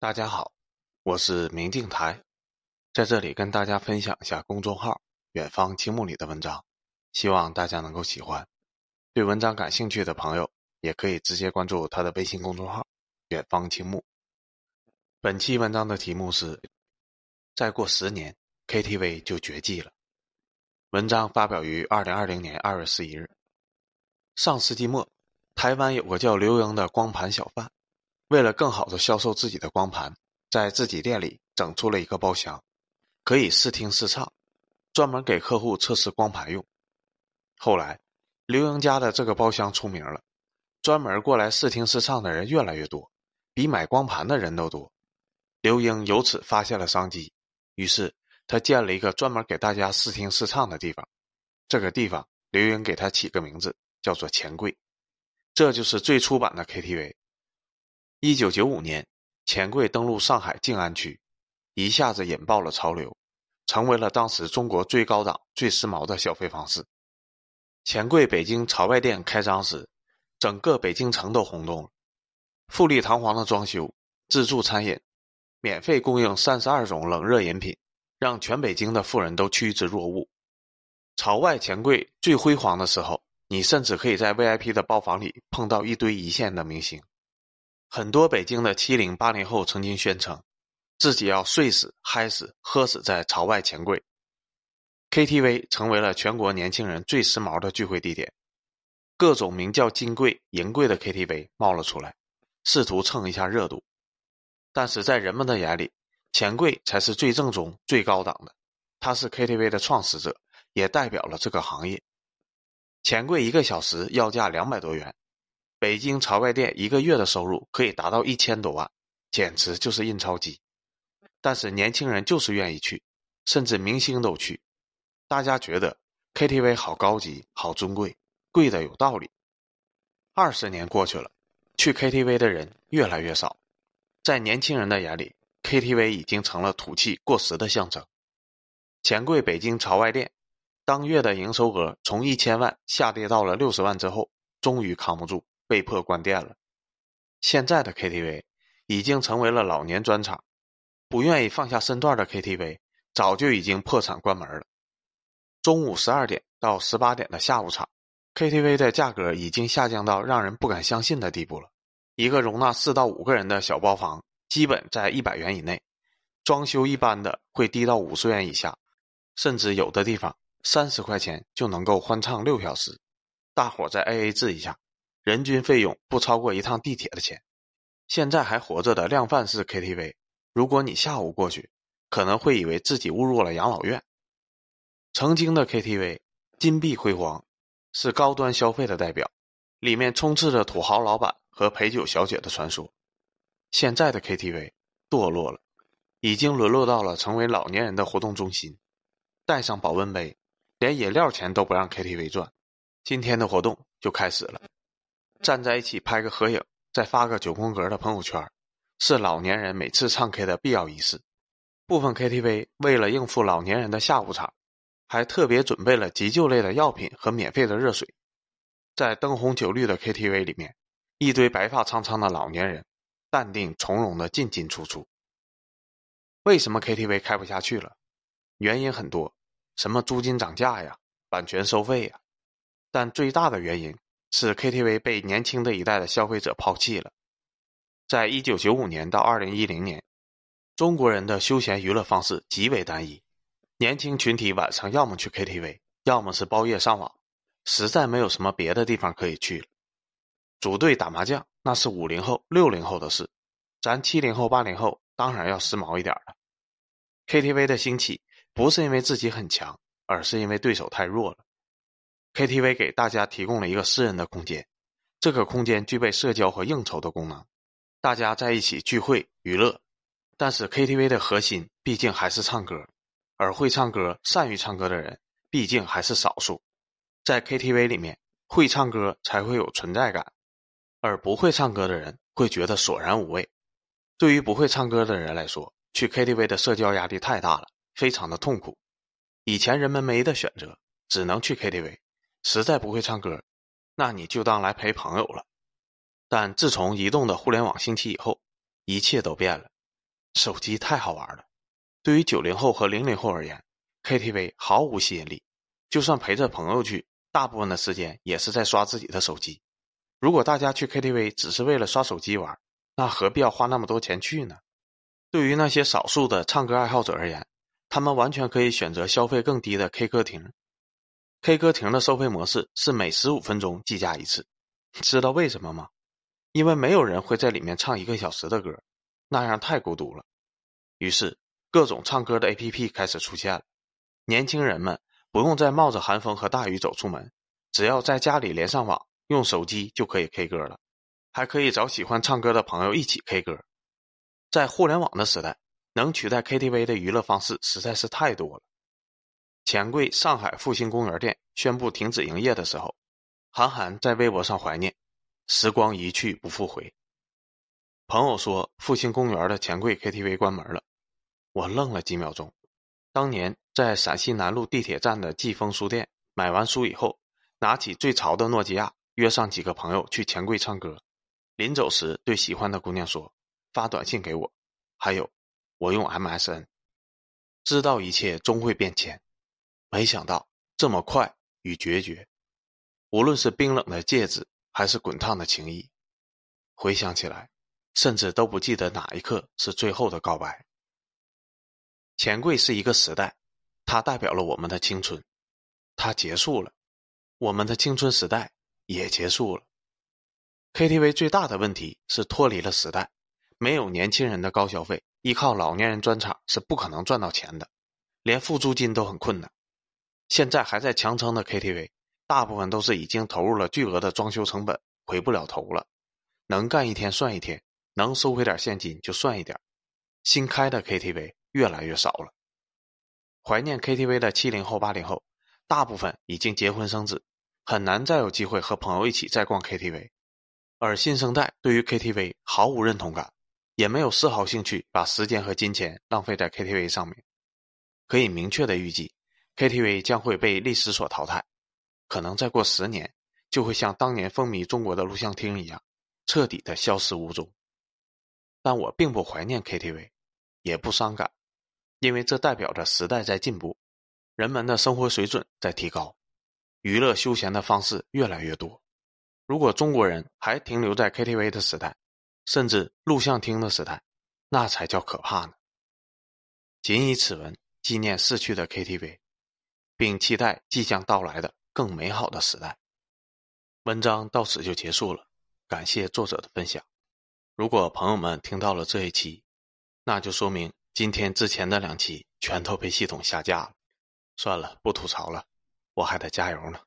大家好，我是明镜台，在这里跟大家分享一下公众号“远方青木”里的文章，希望大家能够喜欢。对文章感兴趣的朋友，也可以直接关注他的微信公众号“远方青木”。本期文章的题目是：再过十年，KTV 就绝迹了。文章发表于二零二零年二月十一日。上世纪末，台湾有个叫刘英的光盘小贩。为了更好的销售自己的光盘，在自己店里整出了一个包厢，可以试听试唱，专门给客户测试光盘用。后来，刘英家的这个包厢出名了，专门过来试听试唱的人越来越多，比买光盘的人都多。刘英由此发现了商机，于是他建了一个专门给大家试听试唱的地方。这个地方，刘英给他起个名字，叫做钱柜。这就是最初版的 KTV。一九九五年，钱柜登陆上海静安区，一下子引爆了潮流，成为了当时中国最高档、最时髦的消费方式。钱柜北京朝外店开张时，整个北京城都轰动了。富丽堂皇的装修，自助餐饮，免费供应三十二种冷热饮品，让全北京的富人都趋之若鹜。朝外钱柜最辉煌的时候，你甚至可以在 VIP 的包房里碰到一堆一线的明星。很多北京的七零八零后曾经宣称，自己要睡死、嗨死、喝死在朝外钱柜。KTV 成为了全国年轻人最时髦的聚会地点，各种名叫金贵、银贵的 KTV 冒了出来，试图蹭一下热度。但是在人们的眼里，钱柜才是最正宗、最高档的。它是 KTV 的创始者，也代表了这个行业。钱柜一个小时要价两百多元。北京朝外店一个月的收入可以达到一千多万，简直就是印钞机。但是年轻人就是愿意去，甚至明星都去。大家觉得 KTV 好高级、好尊贵，贵的有道理。二十年过去了，去 KTV 的人越来越少，在年轻人的眼里，KTV 已经成了土气过时的象征。钱柜北京朝外店当月的营收额从一千万下跌到了六十万之后，终于扛不住。被迫关店了。现在的 KTV 已经成为了老年专场，不愿意放下身段的 KTV 早就已经破产关门了。中午十二点到十八点的下午场，KTV 的价格已经下降到让人不敢相信的地步了。一个容纳四到五个人的小包房，基本在一百元以内，装修一般的会低到五十元以下，甚至有的地方三十块钱就能够欢唱六小时。大伙再 AA 制一下。人均费用不超过一趟地铁的钱。现在还活着的量贩式 KTV，如果你下午过去，可能会以为自己误入了养老院。曾经的 KTV 金碧辉煌，是高端消费的代表，里面充斥着土豪老板和陪酒小姐的传说。现在的 KTV 堕落了，已经沦落到了成为老年人的活动中心。带上保温杯，连饮料钱都不让 KTV 赚。今天的活动就开始了。站在一起拍个合影，再发个九宫格的朋友圈，是老年人每次唱 K 的必要仪式。部分 KTV 为了应付老年人的下午场，还特别准备了急救类的药品和免费的热水。在灯红酒绿的 KTV 里面，一堆白发苍苍的老年人，淡定从容的进进出出。为什么 KTV 开不下去了？原因很多，什么租金涨价呀，版权收费呀，但最大的原因。是 KTV 被年轻的一代的消费者抛弃了。在一九九五年到二零一零年，中国人的休闲娱乐方式极为单一，年轻群体晚上要么去 KTV，要么是包夜上网，实在没有什么别的地方可以去了。组队打麻将那是五零后、六零后的事，咱七零后、八零后当然要时髦一点了。KTV 的兴起不是因为自己很强，而是因为对手太弱了。KTV 给大家提供了一个私人的空间，这个空间具备社交和应酬的功能，大家在一起聚会娱乐。但是 KTV 的核心毕竟还是唱歌，而会唱歌、善于唱歌的人毕竟还是少数。在 KTV 里面，会唱歌才会有存在感，而不会唱歌的人会觉得索然无味。对于不会唱歌的人来说，去 KTV 的社交压力太大了，非常的痛苦。以前人们没得选择，只能去 KTV。实在不会唱歌，那你就当来陪朋友了。但自从移动的互联网兴起以后，一切都变了。手机太好玩了。对于九零后和零零后而言，KTV 毫无吸引力。就算陪着朋友去，大部分的时间也是在刷自己的手机。如果大家去 KTV 只是为了刷手机玩，那何必要花那么多钱去呢？对于那些少数的唱歌爱好者而言，他们完全可以选择消费更低的 K 歌亭。K 歌亭的收费模式是每十五分钟计价一次，知道为什么吗？因为没有人会在里面唱一个小时的歌，那样太孤独了。于是，各种唱歌的 APP 开始出现了，年轻人们。不用再冒着寒风和大雨走出门，只要在家里连上网，用手机就可以 K 歌了，还可以找喜欢唱歌的朋友一起 K 歌。在互联网的时代，能取代 KTV 的娱乐方式实在是太多了。钱柜上海复兴公园店宣布停止营业的时候，韩寒在微博上怀念：“时光一去不复回。”朋友说复兴公园的钱柜 KTV 关门了，我愣了几秒钟。当年在陕西南路地铁站的季风书店买完书以后，拿起最潮的诺基亚，约上几个朋友去钱柜唱歌。临走时，对喜欢的姑娘说：“发短信给我。”还有，我用 MSN。知道一切终会变迁，没想到这么快与决绝。无论是冰冷的戒指，还是滚烫的情谊，回想起来，甚至都不记得哪一刻是最后的告白。钱柜是一个时代，它代表了我们的青春，它结束了，我们的青春时代也结束了。KTV 最大的问题是脱离了时代，没有年轻人的高消费，依靠老年人专场是不可能赚到钱的，连付租金都很困难。现在还在强撑的 KTV，大部分都是已经投入了巨额的装修成本，回不了头了，能干一天算一天，能收回点现金就算一点。新开的 KTV。越来越少了。怀念 KTV 的七零后、八零后，大部分已经结婚生子，很难再有机会和朋友一起再逛 KTV。而新生代对于 KTV 毫无认同感，也没有丝毫兴趣把时间和金钱浪费在 KTV 上面。可以明确的预计，KTV 将会被历史所淘汰，可能再过十年，就会像当年风靡中国的录像厅一样，彻底的消失无踪。但我并不怀念 KTV，也不伤感。因为这代表着时代在进步，人们的生活水准在提高，娱乐休闲的方式越来越多。如果中国人还停留在 KTV 的时代，甚至录像厅的时代，那才叫可怕呢。仅以此文纪念逝去的 KTV，并期待即将到来的更美好的时代。文章到此就结束了，感谢作者的分享。如果朋友们听到了这一期，那就说明。今天之前的两期全都被系统下架了，算了，不吐槽了，我还得加油呢。